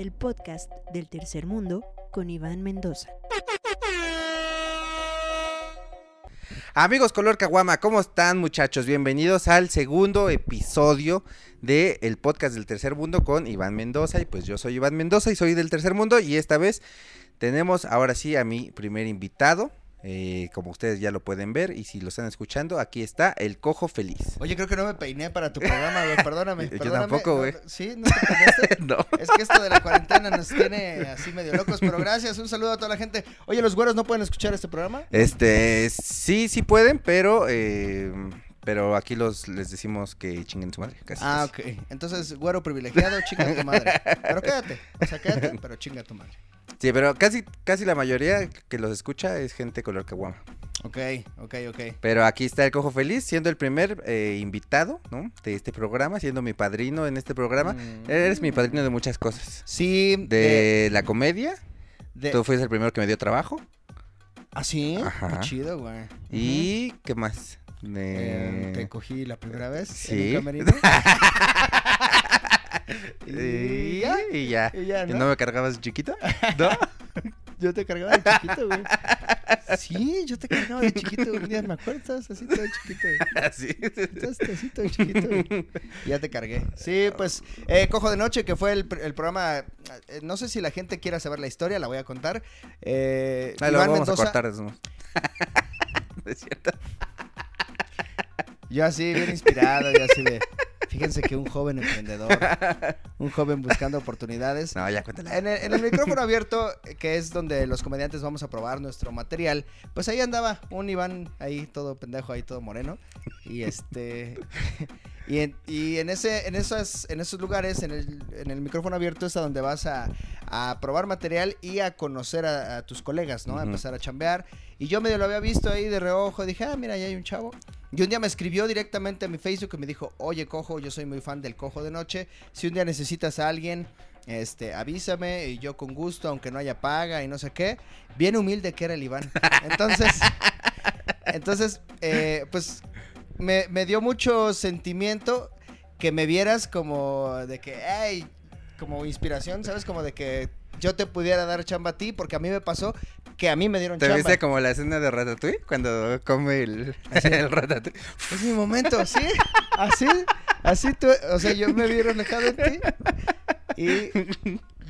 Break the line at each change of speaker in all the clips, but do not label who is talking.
el podcast del tercer mundo con Iván Mendoza.
Amigos Color Caguama, ¿cómo están muchachos? Bienvenidos al segundo episodio del podcast del tercer mundo con Iván Mendoza. Y pues yo soy Iván Mendoza y soy del tercer mundo. Y esta vez tenemos ahora sí a mi primer invitado. Eh, como ustedes ya lo pueden ver y si lo están escuchando, aquí está el cojo feliz.
Oye, creo que no me peiné para tu programa, güey. Perdóname.
Yo
perdóname.
tampoco, güey.
No, ¿Sí? ¿No te peinaste?
no.
Es que esto de la cuarentena nos tiene así medio locos, pero gracias, un saludo a toda la gente. Oye, ¿los güeros no pueden escuchar este programa?
Este, sí, sí pueden, pero eh, pero aquí los les decimos que chinguen su madre. Casi,
Ah,
casi.
ok. Entonces, güero privilegiado, chinga tu madre. Pero quédate, o sea, quédate, pero chinga tu madre.
Sí, pero casi casi la mayoría que los escucha es gente color caguama.
Ok, ok, ok.
Pero aquí está el Cojo Feliz, siendo el primer eh, invitado, ¿no? De este programa, siendo mi padrino en este programa.
Mm.
Eres mi padrino de muchas cosas.
Sí,
De la comedia,
de-
tú fuiste el primero que me dio trabajo.
¿Ah, sí?
Ajá.
Qué chido, güey.
¿Y qué más? De...
Eh, te cogí la primera vez
Sí.
en un camerino.
Y
ya.
y ya.
Y ya,
¿Y
¿no?
¿No me cargabas de chiquito? ¿No?
Yo te cargaba de chiquito, güey. Sí, yo te cargaba de chiquito. Un día me acuerdo, estabas así todo chiquito. güey.
Así.
Estabas así todo chiquito. güey. Ya te cargué. Sí, pues, eh, Cojo de Noche, que fue el, el programa. eh, no sé si la gente quiera saber la historia, la voy a contar. Eh,
lo vamos
Mendoza-
a cortar. eso. ¿No es cierto?
Yo así, bien inspirado, y así de. Fíjense que un joven emprendedor, un joven buscando oportunidades.
No, ya cuéntala.
En el, en el micrófono abierto, que es donde los comediantes vamos a probar nuestro material, pues ahí andaba un Iván ahí todo pendejo, ahí todo moreno. Y este. Y en, y en ese, en esas, en esos lugares, en el, en el micrófono abierto es a donde vas a, a probar material y a conocer a, a tus colegas, ¿no? A empezar a chambear. Y yo medio lo había visto ahí de reojo, dije, ah, mira, ahí hay un chavo. Y un día me escribió directamente a mi Facebook y me dijo, oye, cojo, yo soy muy fan del cojo de noche. Si un día necesitas a alguien, este, avísame y yo con gusto, aunque no haya paga y no sé qué. Bien humilde que era el Iván. Entonces, entonces, eh, pues me, me dio mucho sentimiento que me vieras como de que, hey, como inspiración, ¿sabes? Como de que yo te pudiera dar chamba a ti, porque a mí me pasó que a mí me dieron
¿Te
chamba.
viste como la escena de Ratatouille? Cuando come el, el Ratatouille.
Es mi momento, ¿sí? Así, así tú, o sea, yo me vi reflejado en ti. Y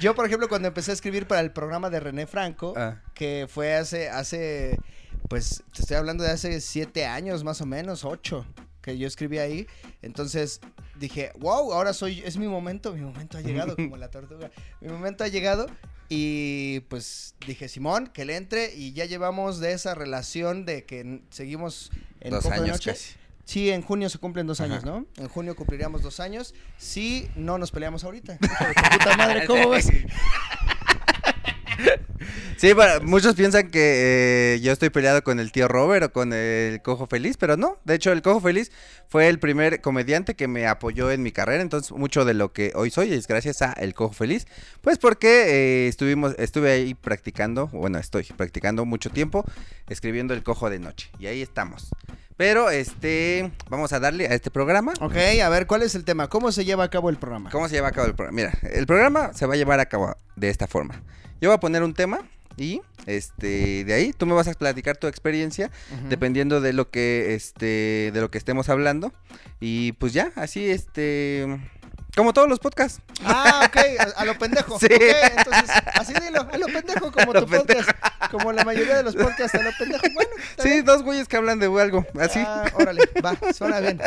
yo, por ejemplo, cuando empecé a escribir para el programa de René Franco,
Ah.
que fue hace, hace, pues, te estoy hablando de hace siete años más o menos, ocho, que yo escribí ahí. Entonces dije, wow, ahora soy, es mi momento, mi momento ha llegado, como la tortuga. Mi momento ha llegado. Y pues dije, Simón, que le entre. Y ya llevamos de esa relación de que seguimos en
Dos
Cojo de
años
Noche.
casi.
Sí, en junio se cumplen dos
Ajá.
años, ¿no? En junio cumpliríamos dos años. Si no nos peleamos ahorita. Puta madre, ¿cómo ves?
Sí, bueno, muchos piensan que eh, yo estoy peleado con el tío Robert o con el Cojo Feliz, pero no. De hecho, el Cojo Feliz fue el primer comediante que me apoyó en mi carrera. Entonces, mucho de lo que hoy soy es gracias a el Cojo Feliz. Pues porque eh, estuvimos, estuve ahí practicando, bueno, estoy practicando mucho tiempo escribiendo el Cojo de Noche. Y ahí estamos. Pero, este, vamos a darle a este programa.
Ok, a ver, ¿cuál es el tema? ¿Cómo se lleva a cabo el programa?
¿Cómo se lleva a cabo el programa? Mira, el programa se va a llevar a cabo de esta forma. Yo voy a poner un tema y este de ahí tú me vas a platicar tu experiencia dependiendo de lo que este de lo que estemos hablando. Y pues ya, así este como todos los podcasts.
Ah, ok, a, a lo pendejo.
Sí.
Entonces, así dilo, a lo pendejo como
lo
tu podcast. Como la mayoría de los podcasts, a lo pendejo. Bueno,
Sí,
bien.
dos güeyes que hablan de algo, así.
Ah, órale, va, suena bien.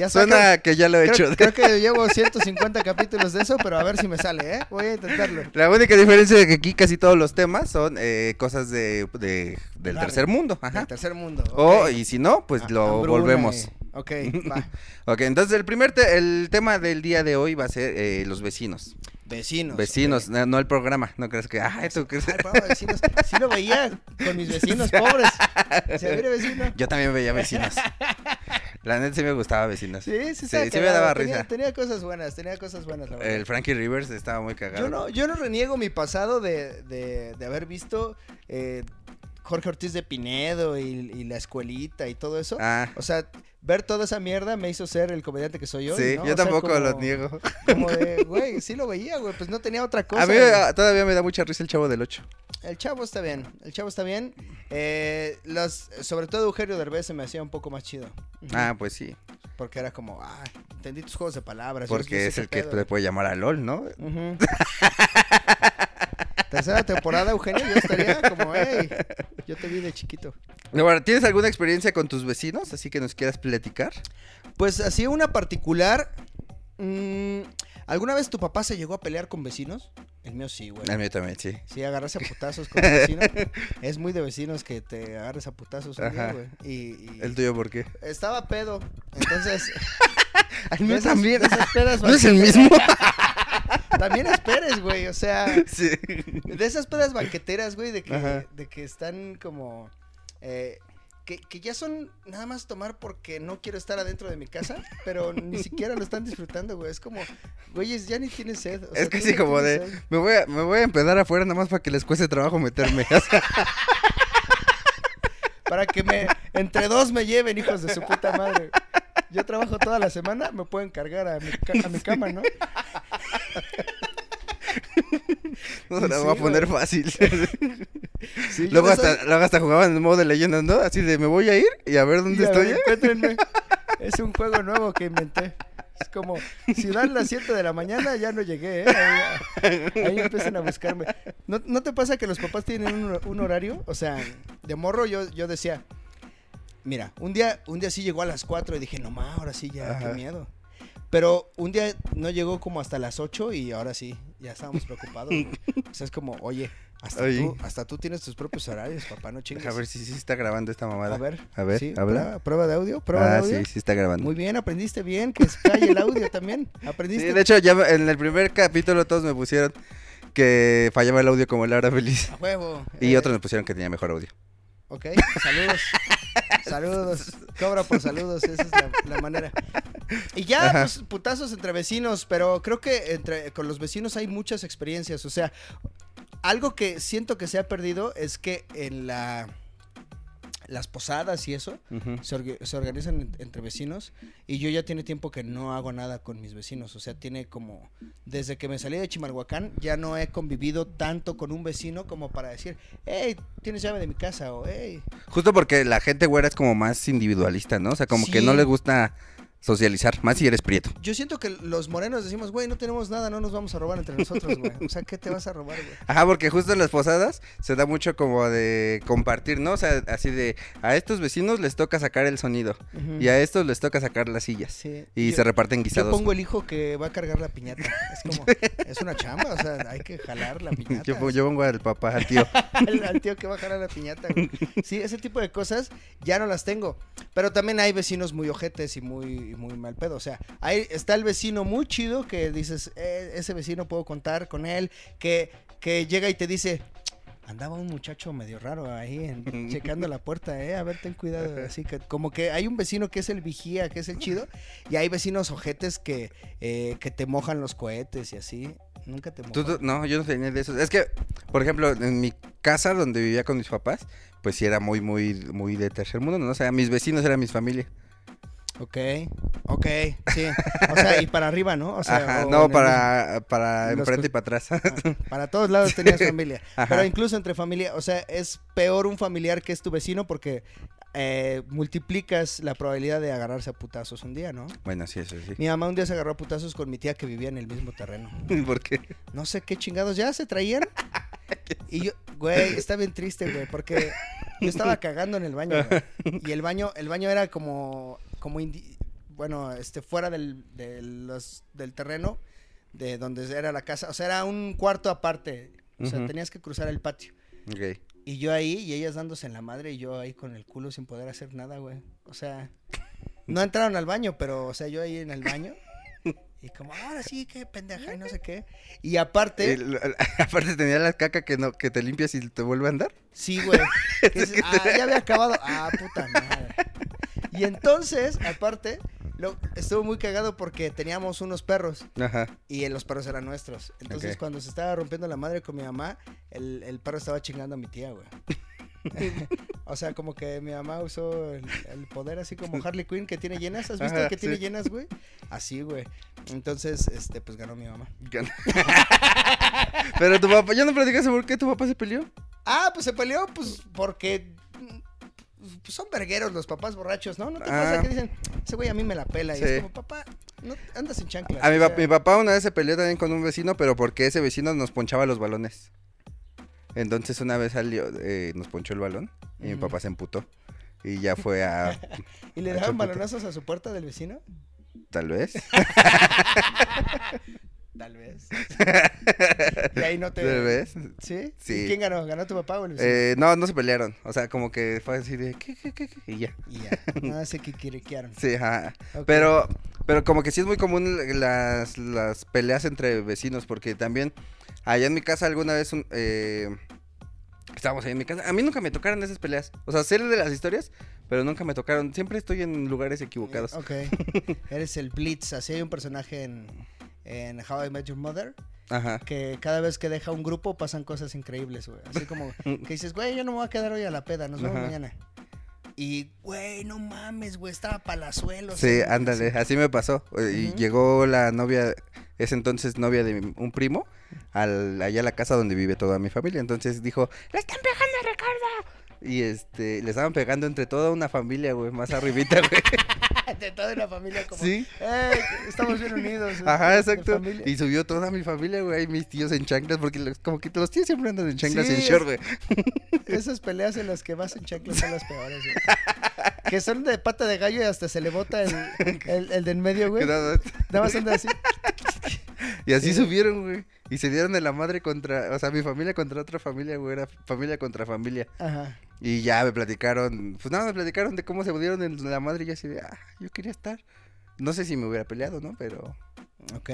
Ya
Suena
saca-
que ya lo he
creo,
hecho.
creo que llevo 150 capítulos de eso, pero a ver si me sale, ¿eh? Voy a intentarlo.
La única diferencia es que aquí casi todos los temas son eh, cosas de, de- del tercer mundo. Ajá.
Del tercer mundo.
O, y si no, pues
Ah,
lo
hambruna
volvemos.
y- Ok, va.
Ok, entonces el primer te- el tema del día de hoy va a ser eh, los vecinos.
Vecinos.
Vecinos, no, no el programa. No crees que, ay, tú crees.
Ay, vecinos. Sí lo veía con mis vecinos pobres. O sea, mire, vecino.
Yo también veía vecinos. La neta sí me gustaba vecinos.
Sí, sí,
sí,
estaba
sí me daba
tenía,
risa.
Tenía cosas buenas, tenía cosas buenas, la verdad.
El Frankie Rivers estaba muy cagado.
Yo no, yo no reniego mi pasado de, de, de haber visto eh, Jorge Ortiz de Pinedo y, y la escuelita y todo eso.
Ah,
O sea, ver toda esa mierda me hizo ser el comediante que soy yo.
sí,
¿no?
yo
O sea,
tampoco
como-
lo niego.
Como de, güey, sí lo veía, güey, pues no tenía otra cosa.
A mí ah, todavía me da mucha risa el chavo del 8.
El chavo está bien, el chavo está bien. Eh, las, sobre todo Eugenio Derbez se me hacía un poco más chido.
Ah, pues sí.
Porque era como, ah, entendí tus juegos de palabras.
Porque es el que
pedo".
te puede llamar a LOL, ¿no?
Ujú. Tercera temporada, Eugenio, yo estaría como, hey, yo te vi de chiquito.
Ahora, ¿tienes alguna experiencia con tus vecinos? Así que nos quieras platicar.
Pues así una particular. mm, ¿Alguna vez tu papá se llegó a pelear con vecinos? El mío sí, güey.
A mí también, sí.
Sí, agarrarse a putazos con vecinos. es muy de vecinos que te agarres a putazos un día, güey. Y, y-
¿El tuyo por qué?
estaba pedo. Entonces,
El mío
esas-
también.
esas pedas
¿No es el mismo?
También esperes, güey. O sea,
sí.
de esas pedas banqueteras, güey, de
Ajá.
que, de que están como. eh, que, que ya son nada más tomar porque no quiero estar adentro de mi casa, pero ni siquiera lo están disfrutando, güey. Es como, güeyes, ya ni tienes sed. o sea,
Es
ya
como de,
sed.
me voy, a, me voy a empedar afuera nada más para que les cueste trabajo meterme.
Para que me, entre dos me lleven, hijos de su puta madre. Yo trabajo toda la semana, me pueden cargar a mi, a mi cama, ¿no?
no se la
Sí,
voy a poner
güey.
fácil.
Sí,
luego, hasta, luego hasta jugaban en modo de leyendas, ¿no? Así de, me voy a ir y a ver dónde
Y a ver,
estoy.
Es un juego nuevo que inventé. Es como, si dan las 7 de la mañana, ya no llegué, ¿eh? Ahí, ahí empiezan a buscarme. ¿No, no te pasa que los papás tienen un, un horario? O sea, de morro yo, yo decía, mira, un día, un día sí llegó a las 4 y dije, no ma, ahora sí ya, qué miedo. Pero un día no llegó como hasta las 8 y ahora sí, ya estábamos preocupados. O sea, es como, oye, hasta,
Oye.
Tú, hasta tú tienes tus propios horarios, papá, no chingues.
A ver si sí está grabando esta mamada.
A ver,
A ver,
sí,
habla.
prueba, de audio, prueba de
Ah,
audio.
sí, sí está grabando.
Muy bien, aprendiste bien, que se calle el audio también. Aprendiste.
Sí, de hecho, ya en el primer capítulo todos me pusieron que fallaba el audio como Laura Feliz.
A huevo.
Y
eh,
otros me pusieron que tenía mejor audio.
Ok, saludos. saludos. Cobra por saludos, esa es la, la manera. Y ya,
Ajá.
pues, putazos entre vecinos, pero creo que entre con los vecinos hay muchas experiencias. O sea, algo que siento que se ha perdido es que en la las posadas y eso se, orga- se organizan en- entre vecinos y yo ya tiene tiempo que no hago nada con mis vecinos, o sea, tiene como desde que me salí de Chimalhuacán ya no he convivido tanto con un vecino como para decir, hey, tienes llave de mi casa o hey,
Justo porque la gente güera es como más individualista, ¿no? O sea, como que no les gusta socializar, más si eres prieto.
yo siento que los morenos decimos, güey, no tenemos nada, no nos vamos a robar entre nosotros, güey, o sea, ¿qué te vas a robar, güey?
Ajá, porque justo en las posadas se da mucho como de compartir, ¿no? O sea, así de, a estos vecinos les toca sacar el sonido y a estos les toca sacar las sillas.
Sí.
Y
Yo-
se reparten
Yo
guisados.
pongo el hijo que va a cargar la piñata. Es como, es una chamba, o sea, hay que jalar la piñata.
Yo, yo pongo al papá, al tío.
al, al tío que va a jalar la piñata. güey. Sí, ese tipo de cosas ya no las tengo. Pero también hay vecinos muy ojetes y muy, muy mal pedo. O sea, ahí está el vecino muy chido que dices, "Eh, ese vecino puedo contar con él. Que, que llega y te dice, andaba un muchacho medio raro ahí en- checando la puerta, eh, a ver, ten cuidado. Así que como que hay un vecino que es el vigía, que es el chido. Y hay vecinos ojetes que, eh, que te mojan los cohetes y así. Nunca te.
Tú- tú- no, yo no tenía de eso. Es que, por ejemplo, en mi casa donde vivía con mis papás, pues sí era muy, muy, muy de tercer mundo, ¿no? O sea, mis vecinos eran mis familia.
Ok, ok, sí. O sea, y para arriba, ¿no? O sea,
Ajá,
o
no,
el
para, para enfrente y para atrás.
para todos lados tenías familia.
Ajá.
Pero incluso entre familia, o sea, es peor un familiar que es tu vecino porque eh, multiplicas la probabilidad de agarrarse a putazos un día, ¿no?
bueno, sí, eso sí.
Mi mamá un día se agarró a putazos con mi tía que vivía en el mismo terreno.
¿Por qué?
No sé qué chingados ya se traían. Y yo, güey, está bien triste, güey, porque yo estaba cagando en el baño, güey. Y el baño, el baño era como, como indi- bueno, este, fuera del, de los- del terreno de donde era la casa. O sea, era un cuarto aparte. O sea, tenías que cruzar el patio.
Ok.
Y yo ahí, y ellas dándose en la madre, y yo ahí con el culo sin poder hacer nada, güey. O sea, no entraron al baño, pero, o sea, yo ahí en el baño. Y como, ahora sí, qué pendeja, y no sé qué. Y aparte,
aparte tenía la caca que no que te limpias y te vuelve a andar.
Sí, güey. Ah, ya había acabado. Ah, puta madre. Y entonces, aparte, lo, estuvo muy cagado porque teníamos unos perros
Ajá.
y los perros eran nuestros. Entonces, cuando se estaba rompiendo la madre con mi mamá, el, el perro estaba chingando a mi tía, güey. O sea, como que mi mamá usó el, el poder así como Harley Quinn que tiene llenas. ¿Has visto
Ajá,
que tiene llenas, güey? Así, güey. Entonces, este, pues ganó mi mamá.
Gan- Pero tu papá, ¿ya no platicaste por qué tu papá se peleó?
Ah, pues se peleó, pues, porque pues, son vergueros los papás borrachos, ¿no? ¿No te
Ah.
pasa que dicen, ese güey a mí me la pela? Y
Sí.
es como, papá, no andas en chanclas.
A mi,
sea,
papá una vez se peleó también con un vecino, pero porque ese vecino nos ponchaba los balones. Entonces una vez salió, eh, nos ponchó el balón y mi papá se emputó. Y ya fue a,
¿Y le daban balonazos a su puerta del vecino?
tal vez.
Tal vez. y ahí no te...
Tal vez.
¿Sí?
Sí.
¿Y quién ganó? ¿Ganó tu papá o vecino?
Eh, no, no se pelearon. O sea, como que fue así de, ¿qué, qué, qué? Y ya.
Y ya. Nada se quiquiriquearon.
Sí, ajá. Pero, pero como que sí es muy común las, las peleas entre vecinos, porque también allá en mi casa alguna vez un, eh, estábamos ahí en mi casa. A mí nunca me tocaron esas peleas. O sea, sé de las historias, pero nunca me tocaron. Siempre estoy en lugares equivocados.
Ok. Eres el Blitz. Así hay un personaje en, en How I Met Your Mother
Ajá.
que cada vez que deja un grupo pasan cosas increíbles, güey. Así como que dices, güey, yo no me voy a quedar hoy a la peda, nos vemos
Ajá.
mañana. Y, güey, no mames, güey, estaba palazuelo.
Sí, ándale, así me pasó. Eh, Y llegó la novia, ese entonces novia de un primo, al, allá a la casa donde vive toda mi familia. Entonces dijo, ¡le están pegando a Ricardo! Y este, le estaban pegando entre toda una familia, güey, más arribita, güey.
De toda la familia como,
Sí.
"Eh, estamos bien unidos.
Ajá,
de
exacto.
familia".
Y subió toda mi familia, güey, mis tíos en chanclas, porque los- como que los tíos siempre andan en chanclas en short, güey.
Esas peleas en las que vas en chanclas son las peores, güey. Que son de pata de gallo y hasta se le bota el, el, el de en medio, güey.
Nada-
Nada más anda así.
Y así
Sí.
subieron, güey. Y se dieron de la madre contra, o sea, mi familia contra otra familia, güey, era familia contra familia.
Ajá.
Y ya me platicaron, pues nada, me platicaron de cómo se dieron en la madre y yo así de, ah, yo quería estar. No sé si me hubiera peleado, ¿no? Pero,
Ok.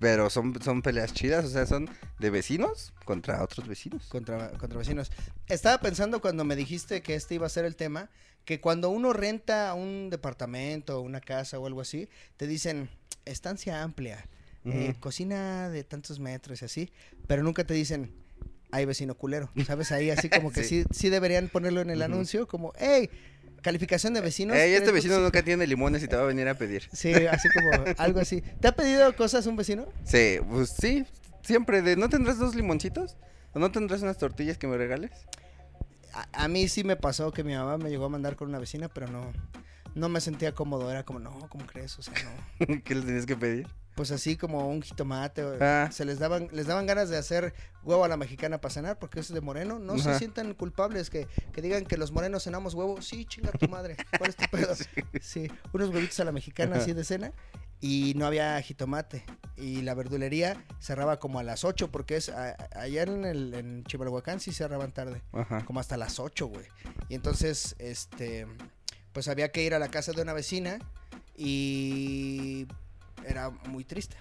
pero son, son peleas chidas, o sea, son de vecinos contra otros vecinos.
Contra, contra vecinos. Estaba pensando cuando me dijiste que este iba a ser el tema, que cuando uno renta un departamento, una casa o algo así, te dicen estancia amplia, eh, cocina de tantos metros y así, pero nunca te dicen hay vecino culero, ¿sabes? Ahí así como que sí,
Sí.
sí, deberían ponerlo en el anuncio, como, hey, calificación de vecinos.
Ey, este
3.5".
vecino nunca tiene limones y te va a venir a pedir.
Sí, así como algo así. ¿Te ha pedido cosas un vecino?
Sí, pues sí, siempre de, ¿no tendrás dos limoncitos? ¿O no tendrás unas tortillas que me regales?
A, a mí sí me pasó que mi mamá me llegó a mandar con una vecina, pero no, no me sentía cómodo. Era como, no, ¿cómo crees? O sea, no.
¿Qué le tenías que pedir?
Pues así como un jitomate.
Ah.
Se les daban, les daban ganas de hacer huevo a la mexicana para cenar, porque eso es de moreno. No se sientan culpables que, que digan que los morenos cenamos huevo. Sí, chinga tu madre. ¿Cuál es tu pedo? Sí, unos huevitos a la mexicana
Ajá.
así de cena. Y no había jitomate. Y la verdulería cerraba como a las 8, porque es a- a- allá en, el, en Chimalhuacán sí cerraban tarde
Ajá.
como hasta las 8, güey. Y entonces, este, pues había que ir a la casa de una vecina y era muy triste.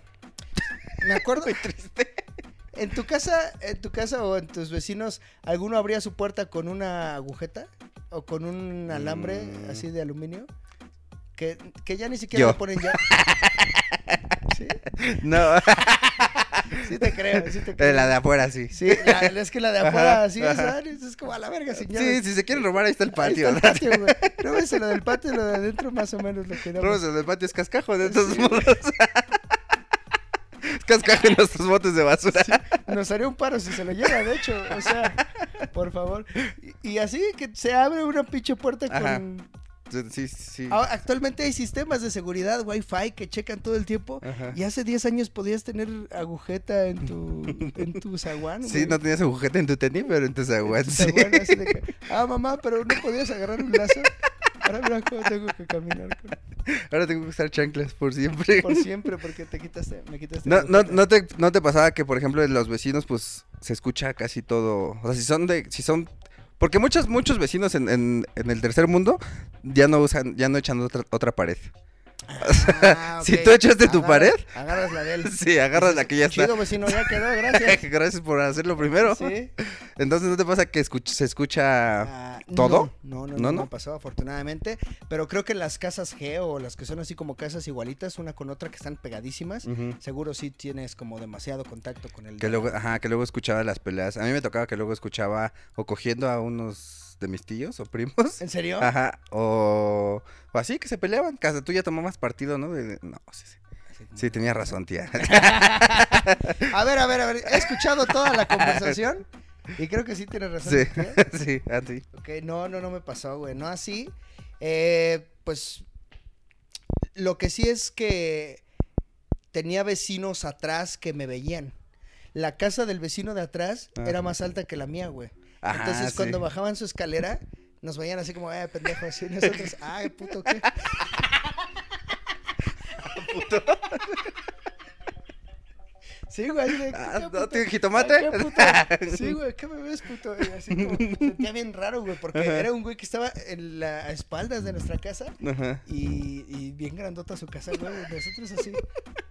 Me acuerdo. muy triste. En tu casa, en tu casa o en tus vecinos, ¿alguno abría su puerta con una agujeta? ¿O con un alambre
Mm.
así de aluminio? Que, que ya ni siquiera
Yo.
le ponen ya. ¿Sí?
No,
Sí te creo, sí te creo.
la de afuera sí.
Sí, la- es que la de afuera así es, es como a la verga,
Sí,
señores.
si se quieren robar, ahí está el
Ahí
patio.
está el patio, güey. No ves lo del patio y lo de adentro más o menos lo que damos.
Róbense del patio, es cascajo de todos modos. es cascajo en nuestros botes de basura.
Nos haría un paro si se lo lleva, de hecho. O sea, por favor. Y, y así que se abre una pinche puerta
Ajá.
con.
Sí, sí.
Actualmente hay sistemas de seguridad Wi-Fi que checan todo el tiempo.
Ajá.
Y hace 10 años podías tener agujeta en tu, en tu zaguán.
Sí,
güey.
no tenías agujeta en tu tenis, pero en tu
En
zaguán sí.
zaguán, así de que, ah, mamá, pero no podías agarrar un lazo. Ahora mira cómo tengo que caminar con-
Ahora tengo que usar chanclas por siempre.
por siempre porque te quitaste, me quitaste.
No, no, no, te, ¿No te pasaba que, por ejemplo, en los vecinos, pues, se escucha casi todo? O sea, si son de... Si son... Porque muchos, muchos vecinos en, en, en el tercer mundo ya no usan, ya no echan otra, otra pared.
Ah,
si tú echaste tu
Agarras-
pared,
Agarras la de él.
sí, agarras la que ya está.
Chido, vecino, ya quedó, gracias.
Gracias por hacerlo primero.
Sí.
Entonces, ¿no te pasa que escuch- se escucha
Ah,
todo?
No, no, no,
¿No,
pasó afortunadamente. Pero creo que las casas G o las que son así como casas igualitas, una con otra que están pegadísimas, seguro sí tienes como demasiado contacto con el.
Que luego, ajá, que luego escuchaba las peleas. A mí me tocaba que luego escuchaba o cogiendo a unos de mis tíos o primos.
¿En serio?
Ajá, o, o así que se peleaban. Hasta tú ya tomabas partido, ¿no? De- no, sí, sí. Sí, tenía razón, tía.
A ver, a ver, a ver. He escuchado toda la conversación y creo que sí tienes razón.
Sí,
tía.
sí, así.
Ok, no, no, no me pasó, güey. No así. Eh, pues lo que sí es que tenía vecinos atrás que me veían. La casa del vecino de atrás
Ajá.
era más alta que la mía, güey.
Ajá,
Entonces
sí.
cuando bajaban su escalera, nos veían así como, eh, pendejo, así nosotros, ay, puto, ¿qué? Sí, güey. de, ¿qué,
Ah, ¿no
puto? puto? Sí, güey, ¿qué me ves, puto? Y así como, me sentía bien raro, güey, porque
Ajá.
era un güey que estaba en las espaldas de nuestra casa
Ajá.
y, y bien grandota su casa, güey. Nosotros así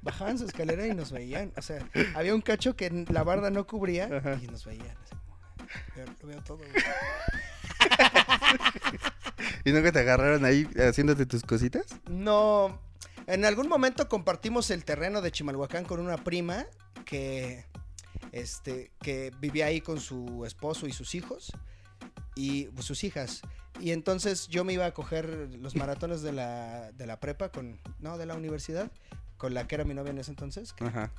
bajaban su escalera y nos veían. O sea, había un cacho que la barda no cubría
Ajá.
y nos veían. Así lo veo todo, güey.
¿Y nunca te agarraron ahí haciéndote tus cositas?
No, en algún momento compartimos el terreno de Chimalhuacán con una prima que, este, que vivía ahí con su esposo y sus hijos y pues, sus hijas. Y entonces yo me iba a coger los maratones de la, de la prepa con, no, de la universidad, con la que era mi novia en ese entonces, que,
Ajá.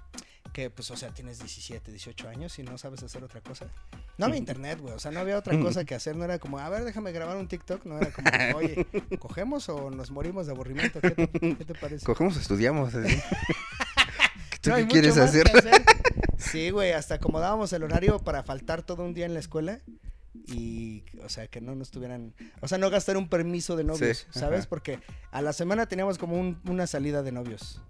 Que, pues, o sea, tienes 17, 18 años y no sabes hacer otra cosa. No había internet, güey, o sea, no había otra cosa que hacer, no era como, a ver, déjame grabar un TikTok, no era como, oye, ¿cogemos o nos morimos de aburrimiento? ¿Qué te, qué te parece?
Cogemos, estudiamos. así. ¿Tú
No
qué quieres hacer?
hacer. Sí, güey, hasta acomodábamos el horario para faltar todo un día en la escuela y, o sea, que no nos tuvieran, o sea, no gastar un permiso de novios,
Sí,
¿sabes?
ajá.
Porque a la semana teníamos como un- una salida de novios,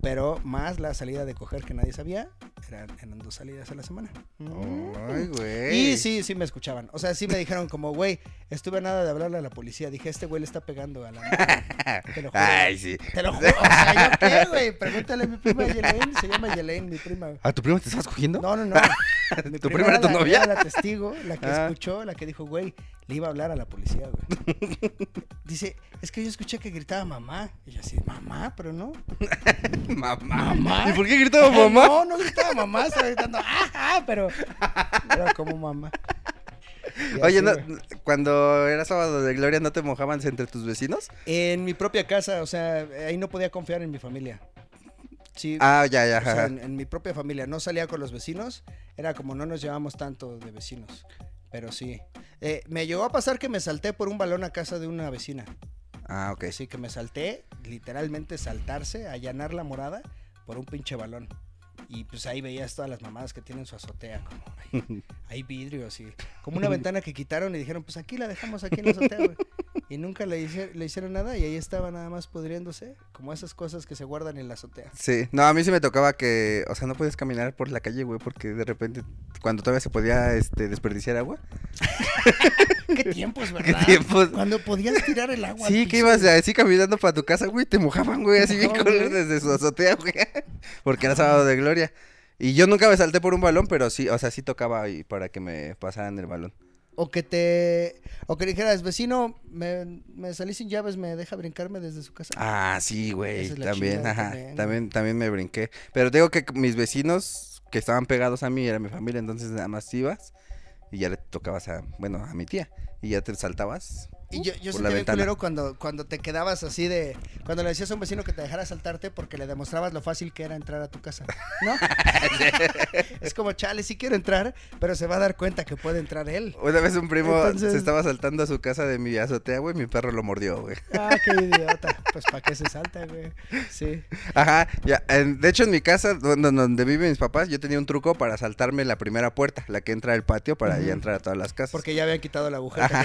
pero más la salida de coger que nadie sabía, eran, eran dos salidas a la semana.
Ay, güey.
Y sí, sí me escuchaban. O sea, sí me dijeron como, güey, estuve a nada de hablarle a la policía. Dije, este güey le está pegando a la morra". Te lo juro.
Ay, sí.
Te lo juro. O sea, ¿yo qué, güey? Pregúntale a mi prima Yelaine. Se llama Yelaine, mi prima.
¿A tu primo te estás cogiendo?
No, no, no.
¿Tu
prima
prima era tu
la-
novia?
era la testigo, la que
Ah.
escuchó, la que dijo, güey, le iba a hablar a la policía, güey. Dice, es que yo escuché que gritaba mamá. Y yo así, mamá, pero no.
Mamá.
¿Mamá?
¿Y por qué gritaba mamá?
No, no gritaba mamá, estaba gritando, ajá, pero era como mamá. Y
Oye,
así,
no,
güey.
cuando era sábado de gloria, ¿no te mojaban entre tus vecinos?
En mi propia casa, o sea, ahí no podía confiar en mi familia. Sí,
Ah, ya, ya.
o sea, en, en mi propia familia. No salía con los vecinos, era como no nos llevamos tanto de vecinos. Pero sí. Eh, me llegó a pasar que me salté por un balón a casa de una vecina.
Ah, ok.
Así que me salté, literalmente saltarse, allanar la morada por un pinche balón. Y pues ahí veías todas las mamadas que tienen su azotea, como hay, hay vidrios y como una ventana que quitaron y dijeron, pues aquí la dejamos aquí en la azotea, güey. Y nunca le, hice- le hicieron nada y ahí estaba nada más pudriéndose, como esas cosas que se guardan en la azotea.
Sí, no, a mí sí me tocaba que, o sea, no podías caminar por la calle, güey, porque de repente, cuando todavía se podía, este, desperdiciar agua.
¿Qué tiempos,
¿Qué
verdad?
tiempos?
Cuando podías tirar el agua.
Sí, que ibas así caminando para tu casa, güey, te mojaban, güey, así bien
mojaban,
color desde su azotea, güey, porque era sábado de gloria. Y yo nunca me salté por un balón, pero sí, o sea, sí tocaba ahí para que me pasaran el balón.
O que te. O que dijeras, vecino, me, me salí sin llaves, me deja brincarme desde su casa.
Ah, sí, güey,
es
también,
chingada
ajá,
también,
también, también me brinqué. Pero digo que mis vecinos que estaban pegados a mí, era mi familia, entonces nada más ibas y ya le tocabas a, bueno, a mi tía, y ya te saltabas.
Y yo, yo sentía bien culero cuando, cuando te quedabas así de. Cuando le decías a un vecino que te dejara saltarte porque le demostrabas lo fácil que era entrar a tu casa. ¿No? es como, chale, sí quiero entrar, pero se va a dar cuenta que puede entrar él.
Una vez un primo
Entonces-
se estaba saltando a su casa de mi azotea, güey, mi perro lo mordió, güey.
Ah, qué idiota. Pues para qué se salta, güey. Sí.
Ajá, ya, en- de hecho en mi casa, donde, donde viven mis papás, yo tenía un truco para saltarme la primera puerta, la que entra al patio, para ya
Ujú.
entrar a todas las casas.
Porque ya habían quitado la agujeta.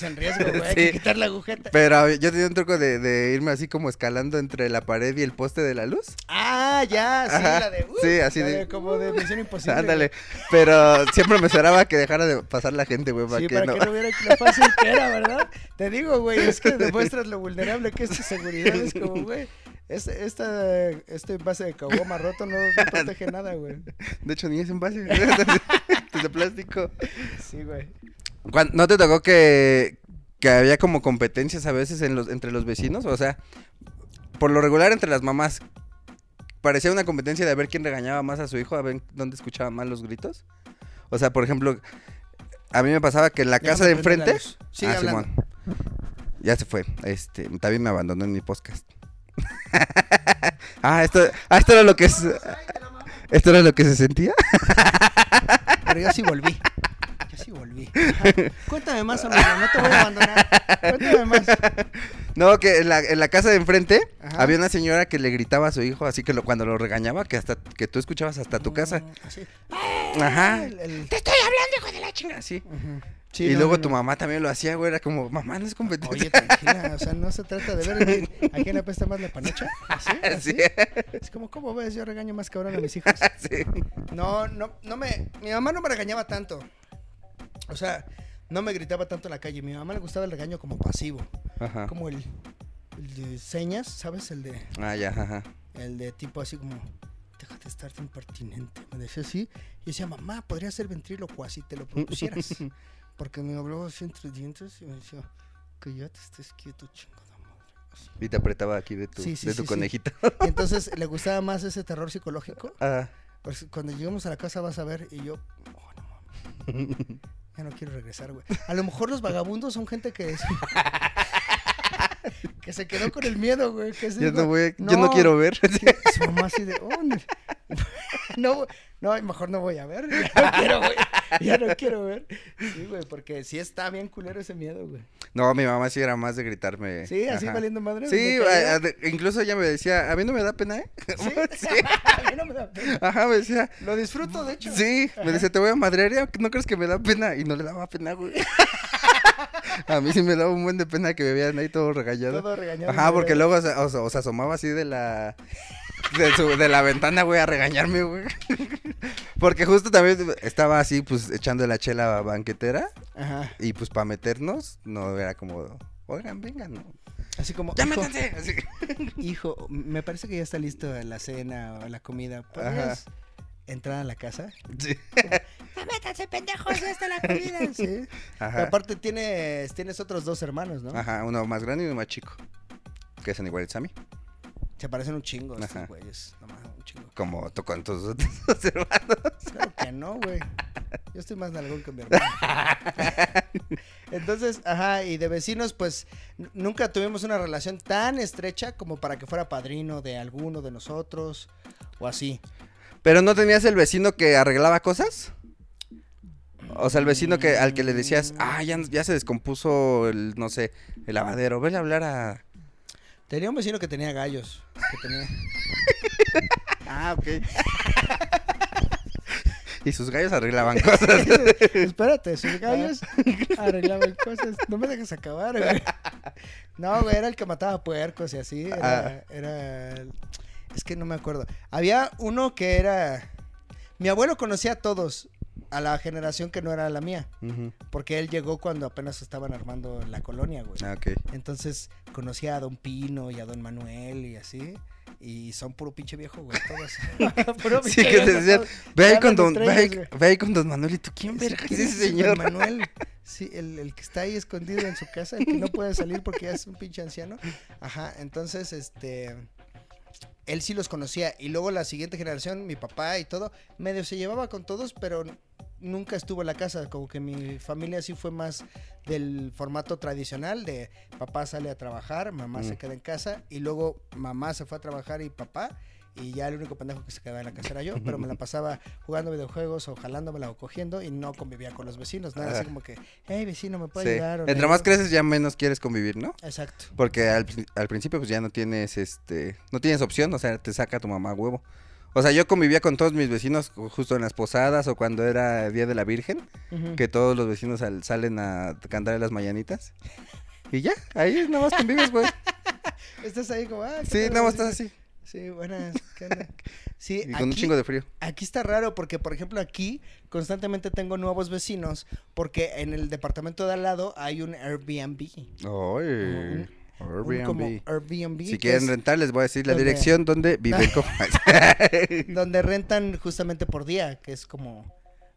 Que dijeron, "Güey, estamos estamos en riesgo, güey. Hay que quitar la agujeta.
Pero yo tenía un truco de, de irme así como escalando entre la pared y el poste de la luz.
Ah, ya, sí,
Ajá,
la de. uh,
sí, así de-
Como de Misión Imposible.
Ándale. Pero siempre me esperaba que dejara de pasar la gente, güey, para
Sí,
que
para
no.
que no viera lo fácil que era, ¿verdad? Te digo, güey, es que demuestras lo vulnerable que es tu seguridad. Es como, güey, este, esta, este base de caguama roto no, no protege nada, güey.
De hecho, ni es envase. es de plástico.
Sí, güey.
¿No te tocó que, que había como competencias a veces en los, entre los vecinos? O sea, por lo regular entre las mamás, parecía una competencia de ver quién regañaba más a su hijo, a ver dónde escuchaba más los gritos. O sea, por ejemplo, a mí me pasaba que en la casa de
Déjame
enfrente...
Sigue
Ah. Simón. Ya se fue. Este, también me abandonó en mi podcast. ah, esto, ah, esto era lo que es... ¿Esto era lo que se sentía?
Pero yo sí volví. Sí volví. Cuéntame más, amigo. No te voy a abandonar. Cuéntame más.
No, que en la, en la casa de enfrente
Ajá.
había una señora que le gritaba a su hijo, así que lo, cuando lo regañaba, que hasta que tú escuchabas hasta tu casa.
Mm, Así.
Ajá.
El- el-
Te estoy hablando, hijo de la chinga. Así.
Sí,
y
no,
luego
no,
tu mamá también lo hacía, güey. Era como, mamá, no es competencia.
Oye, tranquila, o sea, no se trata de ver a quién le apesta más la panocha. Así, así.
Sí.
Es como, ¿cómo ves? Yo regaño más cabrón a mis hijos.
Sí.
No, no, no me. Mi mamá no me regañaba tanto. O sea, no me gritaba tanto en la calle. Mi mamá le gustaba el regaño como pasivo.
Ajá.
Como el, el de señas, ¿sabes? El de.
Ah, ya, ajá.
El de tipo así como. Déjate de estar tan impertinente. Me decía así. Y decía, mamá, podría ser ventrílocuo si te lo propusieras. Porque me hablaba así entre dientes y me decía, que ya te estés quieto, chingada madre. Así.
Y te apretaba aquí de tu,
Sí, sí,
de
sí,
tu
sí.
conejito.
Y entonces le gustaba más ese terror psicológico.
Ah.
Pues, cuando lleguemos a la casa vas a ver y yo, oh, no mames. Ya no quiero regresar, güey. A lo mejor los vagabundos son gente que es- que se quedó con el miedo, güey. Que
Yo no, voy, yo no quiero ver.
Su mamá así de, oh, no, no, mejor no voy a ver. No quiero, güey. Ya no quiero ver. Sí, güey, porque sí está bien culero ese miedo, güey.
No, mi mamá sí era más de gritarme.
Sí, así
Ajá.
valiendo madre.
Sí, incluso ella me decía, a mí no me da pena, ¿eh?
¿Sí?
Sí.
A mí no me da pena.
Ajá, me decía,
Lo disfruto, de hecho.
Sí, me dice, te voy a madrear, ¿ya? ¿no crees que me da pena? Y no le daba pena, güey. a mí sí me daba un buen de pena que me vean ahí todo regañado.
Todo regañado.
Ajá, porque luego se, o, se- o se asomaba así de la... De, su- de la ventana, güey, a regañarme, güey. Porque justo también estaba así, pues, echando la chela banquetera.
Ajá.
Y pues, para meternos, no era como, oigan, vengan, ¿no?
Así como,
¡Ya
hijo!
Así.
hijo, me parece que ya está listo la cena o la comida. ¿Podrías entrar a la casa?
Sí.
¡Ya métanse, pendejos! ¡Ya está la comida! Sí.
Ajá.
Aparte tienes, tienes otros dos hermanos, ¿no?
Ajá, uno más grande y uno más chico. Que son iguales a mí.
Se parecen un chingo estos
Ajá.
güeyes. No mames, un chingo.
Como tú con tus hermanos.
Claro que no, güey. Yo estoy más nalgón que mi hermano. Entonces, ajá, y de vecinos, pues nunca tuvimos una relación tan estrecha como para que fuera padrino de alguno de nosotros o así.
¿Pero no tenías el vecino que arreglaba cosas? O sea, el vecino que al que le decías, ah, ya, ya se descompuso el, no sé, el lavadero, vele a hablar a...
Tenía un vecino que tenía gallos. Que tenía...
Ah, ok. y sus gallos arreglaban cosas.
Espérate, sus gallos arreglaban cosas. No me dejes acabar, güey. No, güey, era el que mataba puercos y así. Era, era el- Es que no me acuerdo. Había uno que era... Mi abuelo conocía a todos, a la generación que no era la mía. Porque él llegó cuando apenas estaban armando la colonia, güey.
Ah, ok.
Entonces conocía a Don Pino y a Don Manuel y así. Y son puro pinche viejo, güey, todos. Puro
Sí, que te decían, ve ahí con don,
entre
ve ahí,
ellos, güey.
ve ahí con don Manuel y tú, ¿quién verga es
¿Quién
ese
es ese
señor?
don Manuel, sí, el, el que está ahí escondido en su casa, el que no puede salir porque ya es un pinche anciano. Ajá, entonces, este, él sí los conocía. Y luego la siguiente generación, mi papá y todo, medio se llevaba con todos, pero nunca estuvo en la casa. Como que mi familia sí fue más del formato tradicional de papá sale a trabajar, mamá se
Mm.
queda en casa y luego mamá se fue a trabajar y papá. Y ya el único pendejo que se quedaba en la casa era yo, pero me la pasaba jugando videojuegos o jalándomela o cogiendo y no convivía con los vecinos. No era así como que, hey vecino, ¿me puede
Sí.
ayudar?
Entre más creces ya menos quieres convivir, ¿no?
Exacto.
Porque al, pri- al principio pues ya no tienes, este, no tienes opción, o sea, te saca tu mamá huevo. O sea, yo convivía con todos mis vecinos ju- justo en las posadas o cuando era Día de la Virgen, que todos los vecinos sal- salen a cantar las mañanitas. Y ya, ahí nada más convives, güey.
Estás ahí como, ah, ¿qué
Sí, nada más estás así.
Sí, buenas, ¿qué onda? Sí,
Y con un chingo de frío.
Aquí está raro porque, por ejemplo, aquí constantemente tengo nuevos vecinos porque en el departamento de al lado hay un Airbnb.
Ay,
Un como
Airbnb.
Airbnb.
Si quieren
es
rentar, les voy a decir la
donde-
dirección donde vive el cojo.
donde rentan justamente por día, que es como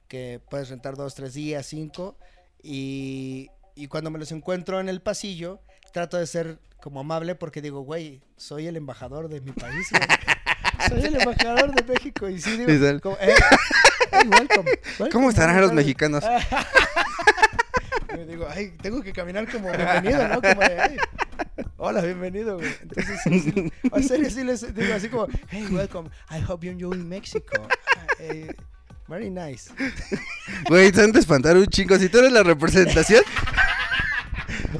que puedes rentar dos, tres días, cinco. Y, y cuando me los encuentro en el pasillo, trato de ser como amable porque digo, güey, soy el embajador de mi país. güey. Soy el embajador de México. Y sí digo,
Y sal-
como, "Eh, hey, welcome, welcome,
¿Cómo estarán los
buenas tardes".
mexicanos?
Yo digo, ay, tengo que caminar como bienvenido, ¿no? Como de, "Ay, hola, bienvenido, güey. Entonces, sí, en serio, sí les digo así como, hey, welcome, I hope you enjoy Mexico. Ah, eh, very nice.
Güey, te han de espantar un chingo. Si tú eres la representación.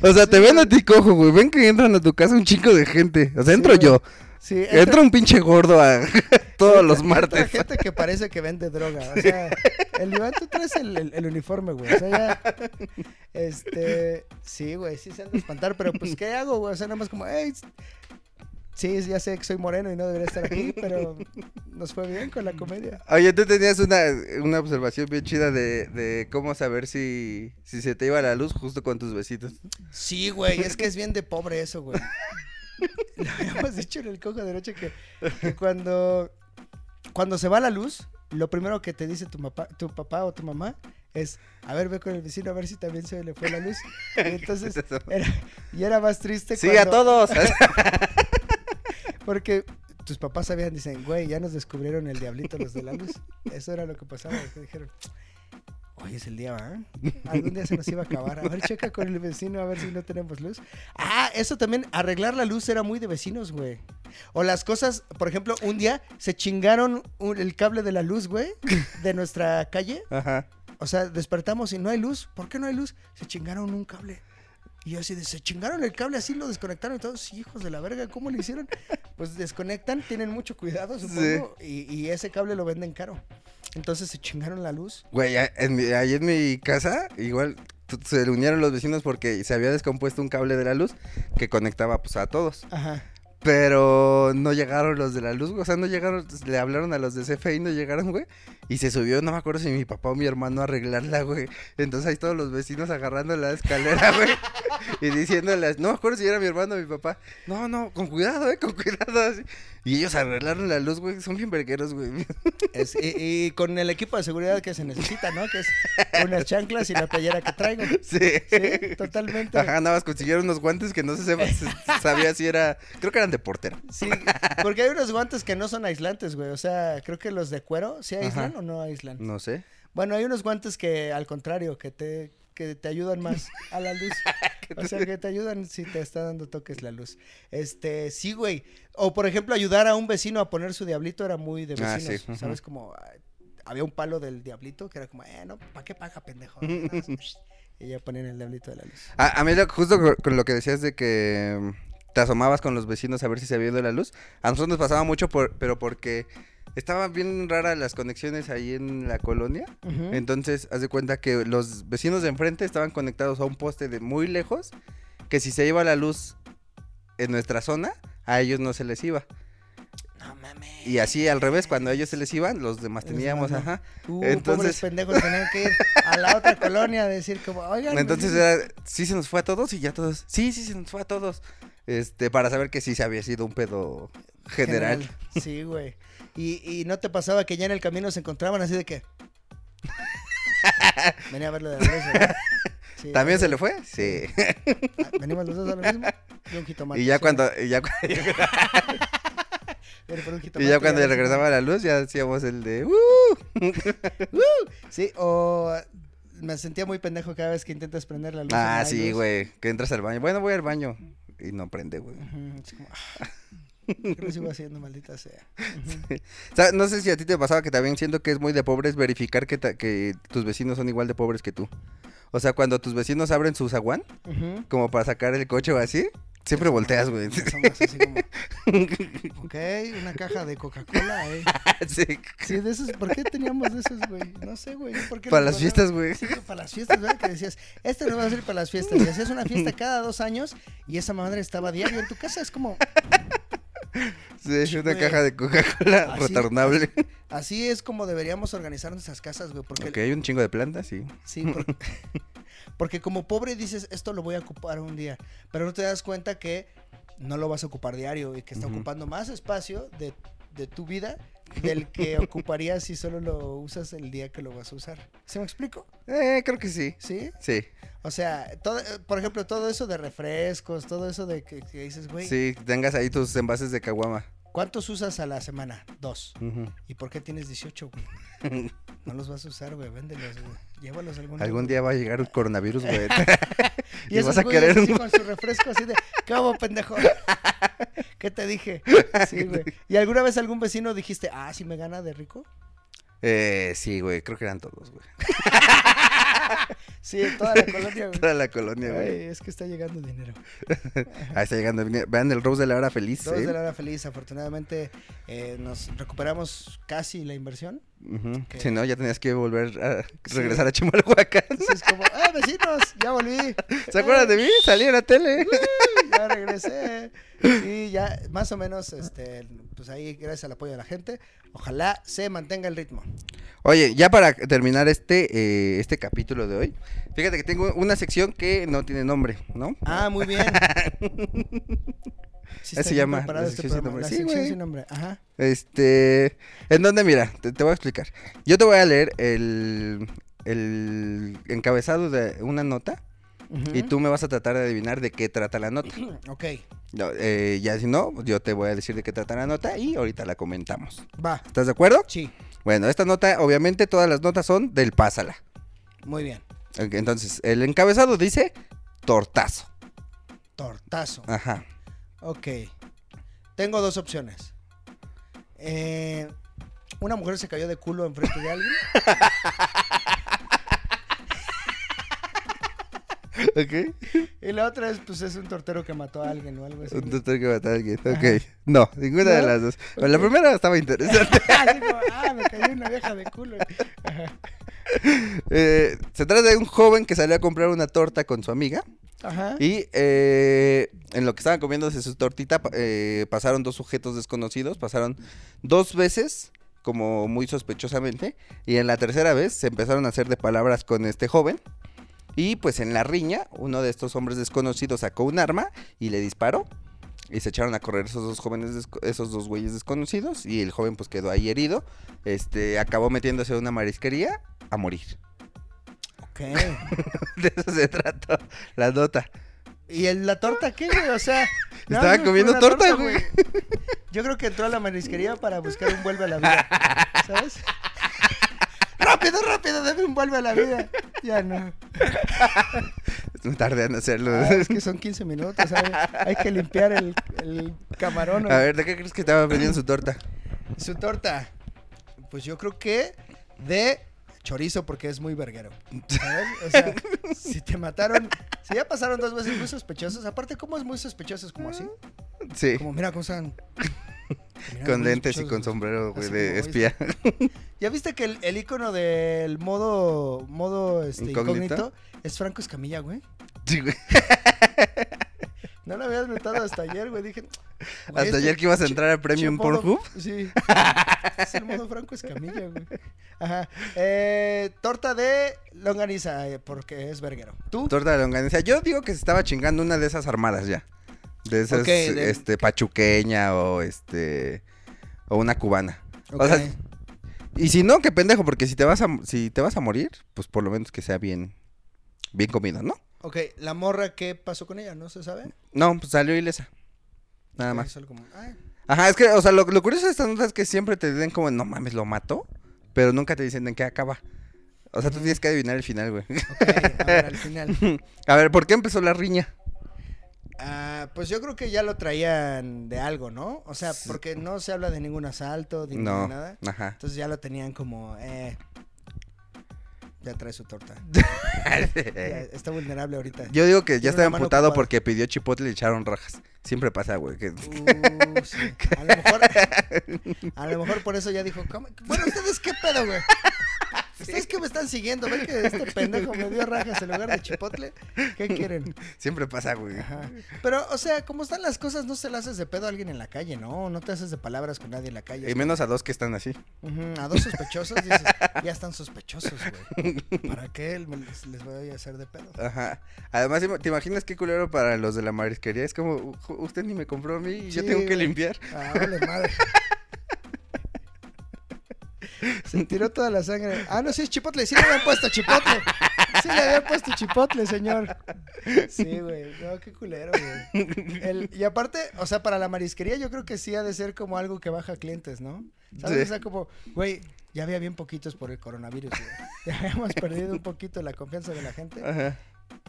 O sea, te ven a ti cojo, güey. Ven que entran a tu casa un chingo de gente. O sea, entro
Sí,
yo.
Sí, entra-
Entra un pinche gordo a todos los
entra
martes.
gente que parece que vende droga. O sea, el Iván, tú traes el, el- el uniforme, güey. O sea, ya. Este. Sí, güey, sí se han de espantar, pero pues, ¿qué hago, güey? O sea, nada más como, hey. Sí, ya sé que soy moreno y no debería estar aquí, pero nos fue bien con la comedia.
Oye, tú tenías una, una observación bien chida de, de cómo saber si, si se te iba la luz justo con tus besitos.
Sí, güey, es que es bien de pobre eso, güey. Lo habíamos dicho en el cojo derecho que, que cuando, cuando se va la luz, lo primero que te dice tu, papá, tu papá o tu mamá es, a ver, ve con el vecino a ver si también se le fue la luz. Y entonces, era, y era más triste
Sí, a todos.
Porque tus papás sabían, dicen, güey, ya nos descubrieron el diablito los de la luz. Eso era lo que pasaba, que dijeron, hoy es el día, ¿va? Algún día se nos iba a acabar. A ver, checa con el vecino a ver si no tenemos luz. Ah, eso también, arreglar la luz era muy de vecinos, güey. O las cosas, por ejemplo, un día se chingaron un- el cable de la luz, güey, de nuestra calle.
Ajá.
O sea, despertamos y no hay luz. ¿Por qué no hay luz? Se chingaron un cable. Y yo así de, se chingaron el cable, así lo desconectaron y todos, "Sí, hijos de la verga, ¿cómo lo hicieron? Pues desconectan, tienen mucho cuidado, supongo, y, y ese cable lo venden caro. Entonces se chingaron la luz.
Güey, en mi- ahí en mi casa, igual se reunieron los vecinos porque se había descompuesto un cable de la luz que conectaba pues a todos.
Ajá.
Pero no llegaron los de la luz, güey. O sea, no llegaron, le hablaron a los de CFE y no llegaron, güey. Y se subió, no me acuerdo si mi papá o mi hermano a arreglarla, güey. Entonces ahí todos los vecinos agarrando la escalera, güey. Y diciéndoles, no me acuerdo si era mi hermano o mi papá. No, no, con cuidado, eh, con cuidado. así. Y ellos arreglaron la luz, güey. Son bien vergueros, güey.
Es- y, y con el equipo de seguridad que se necesita, ¿no? Que es unas chanclas y la playera que traigo.
Sí.
Sí, totalmente.
Ajá, nada más consiguieron unos guantes que no se sepa- se sabía si era. Creo que eran de portero.
Sí, porque hay unos guantes que no son aislantes, güey. O sea, creo que los de cuero, ¿sí aíslan
Ajá.
o no aíslan?
No sé.
Bueno, hay unos guantes que al contrario, que te, que te ayudan más a la luz. O sea, que te ayudan si te está dando toques la luz. Este, sí, güey. O por ejemplo, ayudar a un vecino a poner su diablito era muy de
Ah,
vecinos.
sí, ujú.
¿Sabes? Como ah, había un palo del diablito que era como, eh, no, ¿para qué paga, pendejo? y ya ponían el diablito de la luz.
A, a mí lo- justo con, con lo que decías de que mm, te asomabas con los vecinos a ver si se había ido la luz. A nosotros nos pasaba mucho, por, pero porque estaban bien raras las conexiones ahí en la colonia. Entonces, haz de cuenta que los vecinos de enfrente estaban conectados a un poste de muy lejos, que si se iba la luz en nuestra zona, a ellos no se les iba.
No mames.
Y así al revés, cuando a ellos se les iban, los demás
Los
teníamos,
no.
ajá.
Uh,
Entonces-
pobres pendejos tenían que ir a la otra colonia a decir como, oigan.
Entonces era, sí se nos fue a todos y ya todos, sí, sí se nos fue a todos. Este, para saber que sí se había sido un pedo general.
Sí, güey. Y, y no te pasaba que ya en el camino se encontraban así de que. Venía a verlo de la luz, ¿verdad? Sí,
¿También se le fue? Sí.
"Ah, Venimos los dos a lo mismo. Y un jitomate.
y ya cuando, y ya, y ya cuando
así
regresaba la luz, ya hacíamos el de, "Uh".
como, Sí, o me sentía muy pendejo cada vez que intentas prender la luz.
Ah, sí, güey, que entras al baño. Bueno, voy al baño. Y no prende, güey.
¿qué lo sigo haciendo, maldita sea?
O sea, no sé si a ti te pasaba que también siento que es muy de pobres verificar que, tus vecinos son igual de pobres que tú. O sea, cuando tus vecinos abren su zaguán, como para sacar el coche o así, Siempre volteas, güey.
Como, ok, una caja de Coca-Cola, eh.
Sí.
Sí, de esos, ¿por qué teníamos de esos, güey? No sé, güey. ¿por qué
Para las fiestas, güey.
Sí, para las fiestas, ¿verdad? Que decías, este no va a ser para las fiestas. Y hacías una fiesta cada dos años y esa madre estaba diario en tu casa. Es como,
Sí, una caja de Coca-Cola retornable.
así es como deberíamos organizar nuestras casas, güey. Porque
hay un chingo de plantas, sí.
Sí, porque, porque como pobre dices, esto lo voy a ocupar un día, pero no te das cuenta que no lo vas a ocupar diario y que está ocupando más espacio de, de tu vida del que ocuparías si solo lo usas el día que lo vas a usar. ¿Se me explico?
Eh, creo que sí.
¿Sí?
Sí,
O sea, todo, eh, por ejemplo, todo eso de refrescos, todo eso de que, que dices, güey,
sí, tengas ahí tus envases de caguama.
¿cuántos usas a la semana? Dos. ¿Y por qué tienes 18, güey? No los vas a usar, güey, véndelos, güey. Llévalos algún
Algún día va a llegar un coronavirus, güey.
Y,
Y vas a querer
así
un-
con su refresco así de, ¿qué hago, pendejo? ¿Qué te dije? Sí, güey. ¿Y alguna vez algún vecino dijiste, ah, sí me gana de rico?
Eh, sí, güey, creo que eran todos, güey.
Sí, en toda la colonia, güey.
Toda la colonia,
Ay,
güey.
es que está llegando dinero.
Ahí está llegando. Vean el Rose de la hora feliz,
Todos
¿eh?
de la hora feliz, afortunadamente eh, nos recuperamos casi la inversión. Que-
Si no, ya tenías que volver a
Sí.
regresar a Chimalhuacán.
Es como, ah, vecinos, ya volví.
¿Se acuerdan de mí? Salí en la tele.
ya regresé. Sí, ya más o menos, este, pues ahí gracias al apoyo de la gente, ojalá se mantenga el ritmo.
Oye, ya para terminar este, eh, este capítulo de hoy, fíjate que tengo una sección que no tiene nombre, ¿no?
Ah, muy bien. Sí
se llama, la
este
sin nombre.
la
Sí,
sin nombre. Ajá.
Este, en donde, mira, te, te voy a explicar. Yo te voy a leer el, el encabezado de una nota y tú me vas a tratar de adivinar de qué trata la nota.
Ok,
No, eh, ya si no, yo te voy a decir de qué trata la nota y ahorita la comentamos.
va.
¿Estás de acuerdo?
Sí,
Bueno, esta nota, obviamente todas las notas son del Pásala.
muy bien.
Entonces, el encabezado dice tortazo.
Tortazo.
Ajá.
Ok. Tengo dos opciones. Eh, una mujer se cayó de culo enfrente de alguien.
Ok.
Y la otra es, pues, es un tortero que mató a alguien o algo así.
Un doctor que mata a alguien. Ok. No, ninguna de las dos. Bueno, La primera estaba interesante.
Así como, ah, me cayó una vieja de culo. Ajá.
Eh, se trata de un joven que salió a comprar una torta con su amiga.
Ajá.
Y eh, en lo que estaban comiéndose su tortita, eh, pasaron dos sujetos desconocidos. Pasaron dos veces, como muy sospechosamente. Y en la tercera vez se empezaron a hacer de palabras con este joven. Y pues en la riña, uno de estos hombres desconocidos sacó un arma y le disparó. Y se echaron a correr esos dos jóvenes, esos dos güeyes desconocidos. Y el joven pues quedó ahí herido. Este, acabó metiéndose a una marisquería a morir.
Ok.
De eso se trata la nota.
¿Y el- la torta qué, güey? O sea...
Estaba comiendo
una
torta, güey.
Yo creo que entró a la marisquería para buscar un vuelve a la vida. ¿Sabes? Rápido, rápido, dame un vuelve a la vida. Ya no.
Es muy tarde en hacerlo.
Ah, es que son 15 minutos, ¿sabes? Hay que limpiar el, el camarón.
A ver, ¿de qué crees que estaba vendiendo su torta?
Su torta. Pues yo creo que de chorizo porque es muy verguero. ¿Sabes? O sea, si te mataron, si ya pasaron dos veces muy sospechosos, aparte, ¿cómo es muy sospechoso? Es como así.
Sí,
Como, mira, cómo están. Mira,
con lentes y con sombrero, güey, de espía.
¿Ya viste que el, el icono del modo, modo este,
¿Incógnito?
incógnito? es Franco Escamilla, güey?
Sí, güey.
No lo habías notado hasta ayer, güey. Dije. güey,
Hasta
este
ayer que ibas a entrar a Premium
che modo-
Pornhub.
Sí. es el modo Franco Escamilla, güey. Ajá. Eh, torta de longaniza, eh, porque es verguero. ¿Tú?
Torta de longaniza. Yo digo que se estaba chingando una de esas armadas ya. De esas,
de-
este, pachuqueña o este... O una cubana. O
Ok.
sea, y si no, qué pendejo, porque si te vas a, si te vas a morir, pues por lo menos que sea bien, bien comido, ¿no?
Ok, la morra, ¿qué pasó con ella? ¿No se sabe?
No, pues salió ilesa. Nada más.
como,
Ajá, es que, o sea, lo, lo curioso de estas notas es que siempre te dicen como, no mames, lo mató, pero nunca te dicen en qué acaba. O sea, tú tienes que adivinar el final, güey.
ok, a ver, al final.
A ver, ¿por qué empezó la riña?
Ah, pues yo creo que ya lo traían de algo, ¿no? O sea, porque no se habla de ningún asalto,
No,
de nada.
ajá.
Entonces ya lo tenían como, eh. Ya trae su torta. Ya está vulnerable ahorita.
Yo digo que
Tiene
ya estaba
ocupada.
porque pidió chipotle y le echaron rajas. Siempre pasa, güey. que-
Uh, sí. A lo mejor, a lo mejor por eso ya dijo, "¿Cómo? bueno, ¿ustedes qué pedo, güey? ¿Ustedes que me están siguiendo? ¿Ven que este pendejo me dio rajas en lugar de chipotle? ¿Qué quieren?
Siempre pasa, güey.
Ajá. Pero, o sea, como están las cosas, no se las haces de pedo a alguien en la calle, ¿no? No te haces de palabras con nadie en la calle.
Y menos a dos que están así.
A dos sospechosos dices, ya están sospechosos, güey. ¿Para qué les, les voy a hacer de pedo?
Ajá. Además, ¿te imaginas qué culero para los de la marisquería? Es como, "U- usted ni me compró a mí y yo tengo que limpiar.
Ah, vale madre. Se tiró toda la sangre. Ah, no, sí es chipotle. Sí le habían puesto chipotle. Sí le habían puesto chipotle, señor. Sí, güey. No, qué culero, güey. El- y aparte, o sea, para la marisquería yo creo que sí ha de ser como algo que baja clientes, ¿no? ¿Sabes?
Sí.
O sea, como, güey, ya había bien poquitos por el coronavirus, güey. Ya habíamos perdido un poquito la confianza de la gente.
Ajá.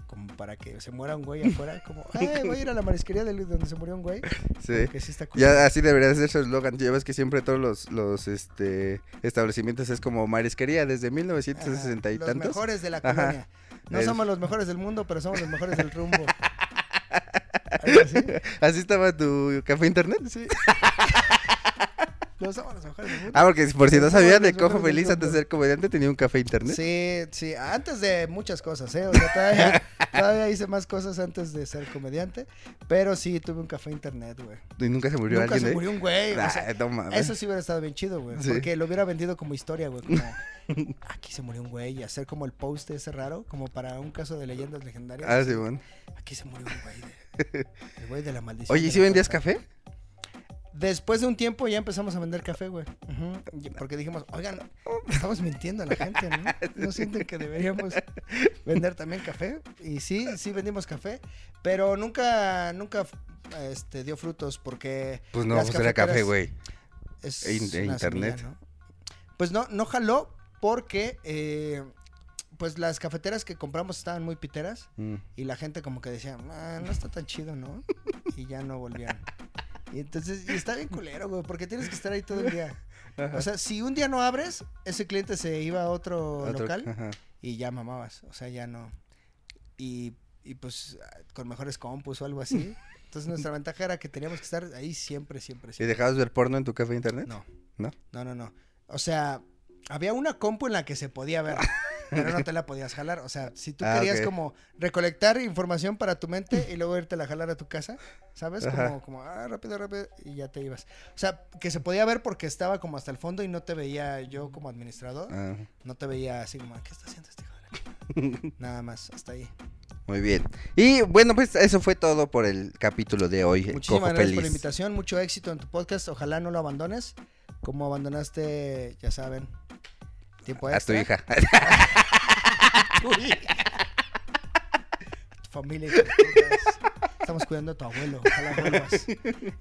Como para que se muera un güey afuera. Como, eh, voy a ir a la marisquería de donde se murió un güey.
Sí.
Que sí está culero.
Ya así debería de ser su eslogan. Ya ves que siempre todos los, los este, establecimientos es como marisquería desde 1960 y
Los
tantos.
mejores de la
Ajá.
colonia. No
El-
somos los mejores del mundo, pero somos los mejores del rumbo. ¿Algo así?
Así estaba tu café internet.
Sí. Del mundo.
Ah, porque por si no sabían, de
los
Cojo Feliz antes de ser comediante tenía un café internet.
Sí, sí, antes de muchas cosas, ¿eh? O sea, todavía, todavía hice más cosas antes de ser comediante, pero sí tuve un café internet, güey.
Y nunca se murió
Nunca
alguien
se
de ahí.
murió un güey. o sea,
Ah, no mames.
eso sí hubiera estado bien chido, güey.
Sí.
Porque lo hubiera vendido como historia, güey. Como, aquí se murió un güey. Y hacer como el post ese raro, como para un caso de leyendas legendarias.
Ah, sí, bueno.
Aquí se murió un güey. de- el güey de la maldición.
Oye, ¿y si vendías café?
Después de un tiempo ya empezamos a vender café, güey. Porque dijimos, oigan, estamos mintiendo a la gente, ¿no? ¿No sienten que deberíamos vender también café? Y sí, sí vendimos café, pero nunca, nunca este, dio frutos porque
Pues no, pues era café, güey.
es
E in- e internet.
semilla, ¿no? Pues no, no jaló porque eh, pues las cafeteras que compramos estaban muy piteras
Mm.
y la gente como que decía, "Ah, no está tan chido, ¿no? Y ya no volvían. Y entonces, y está bien culero, güey, porque tienes que estar ahí todo el día.
Ajá.
O sea, si un día no abres, ese cliente se iba a otro,
Otro-
local
ajá.
y ya mamabas. O sea, ya no. Y, y pues con mejores compus o algo así. Entonces nuestra ventaja era que teníamos que estar ahí siempre, siempre,
¿Y
siempre.
dejabas ver porno en tu café internet?
No.
¿No?
No, no, no. O sea, había una compu en la que se podía ver, pero no te la podías jalar. O sea, si tú
Ah,
querías como recolectar información para tu mente y luego irte a jalar a tu casa, ¿sabes?
Ajá.
Como, como, ah, rápido, rápido, y ya te ibas. O sea, que se podía ver porque estaba como hasta el fondo y no te veía yo como administrador.
Ah,
No te veía así como, ¿qué está haciendo este ch-?" Nada más, hasta ahí.
muy bien. Y bueno, pues eso fue todo por el capítulo de hoy.
Muchísimas gracias
Feliz.
por la invitación, mucho éxito en tu podcast. Ojalá no lo abandones, como abandonaste, ya saben, tiempo
A tu hija.
tu hija. Tu familia. Estamos cuidando a tu abuelo. Ojalá.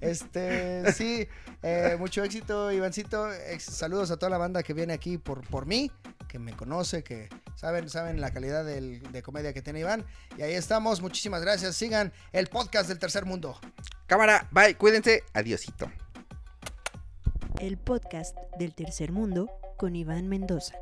Este, sí, eh, mucho éxito, Ivancito. Saludos a toda la banda que viene aquí por, por mí, que me conoce, que saben, saben la calidad del- de comedia que tiene Iván. Y ahí estamos. Muchísimas gracias. Sigan el podcast del tercer mundo.
Cámara, bye, cuídense. Adiosito.
El podcast del tercer mundo con Iván Mendoza.